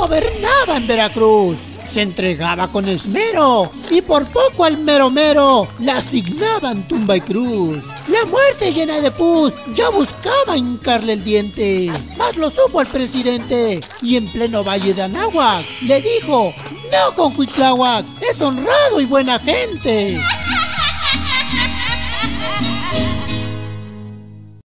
Gobernaba en Veracruz. Se entregaba con esmero y por poco al mero mero le asignaban tumba y cruz. La muerte llena de pus ya buscaba hincarle el diente, mas lo supo el presidente y en pleno valle de Anáhuac le dijo, no con Cuitláhuac, es honrado y buena gente.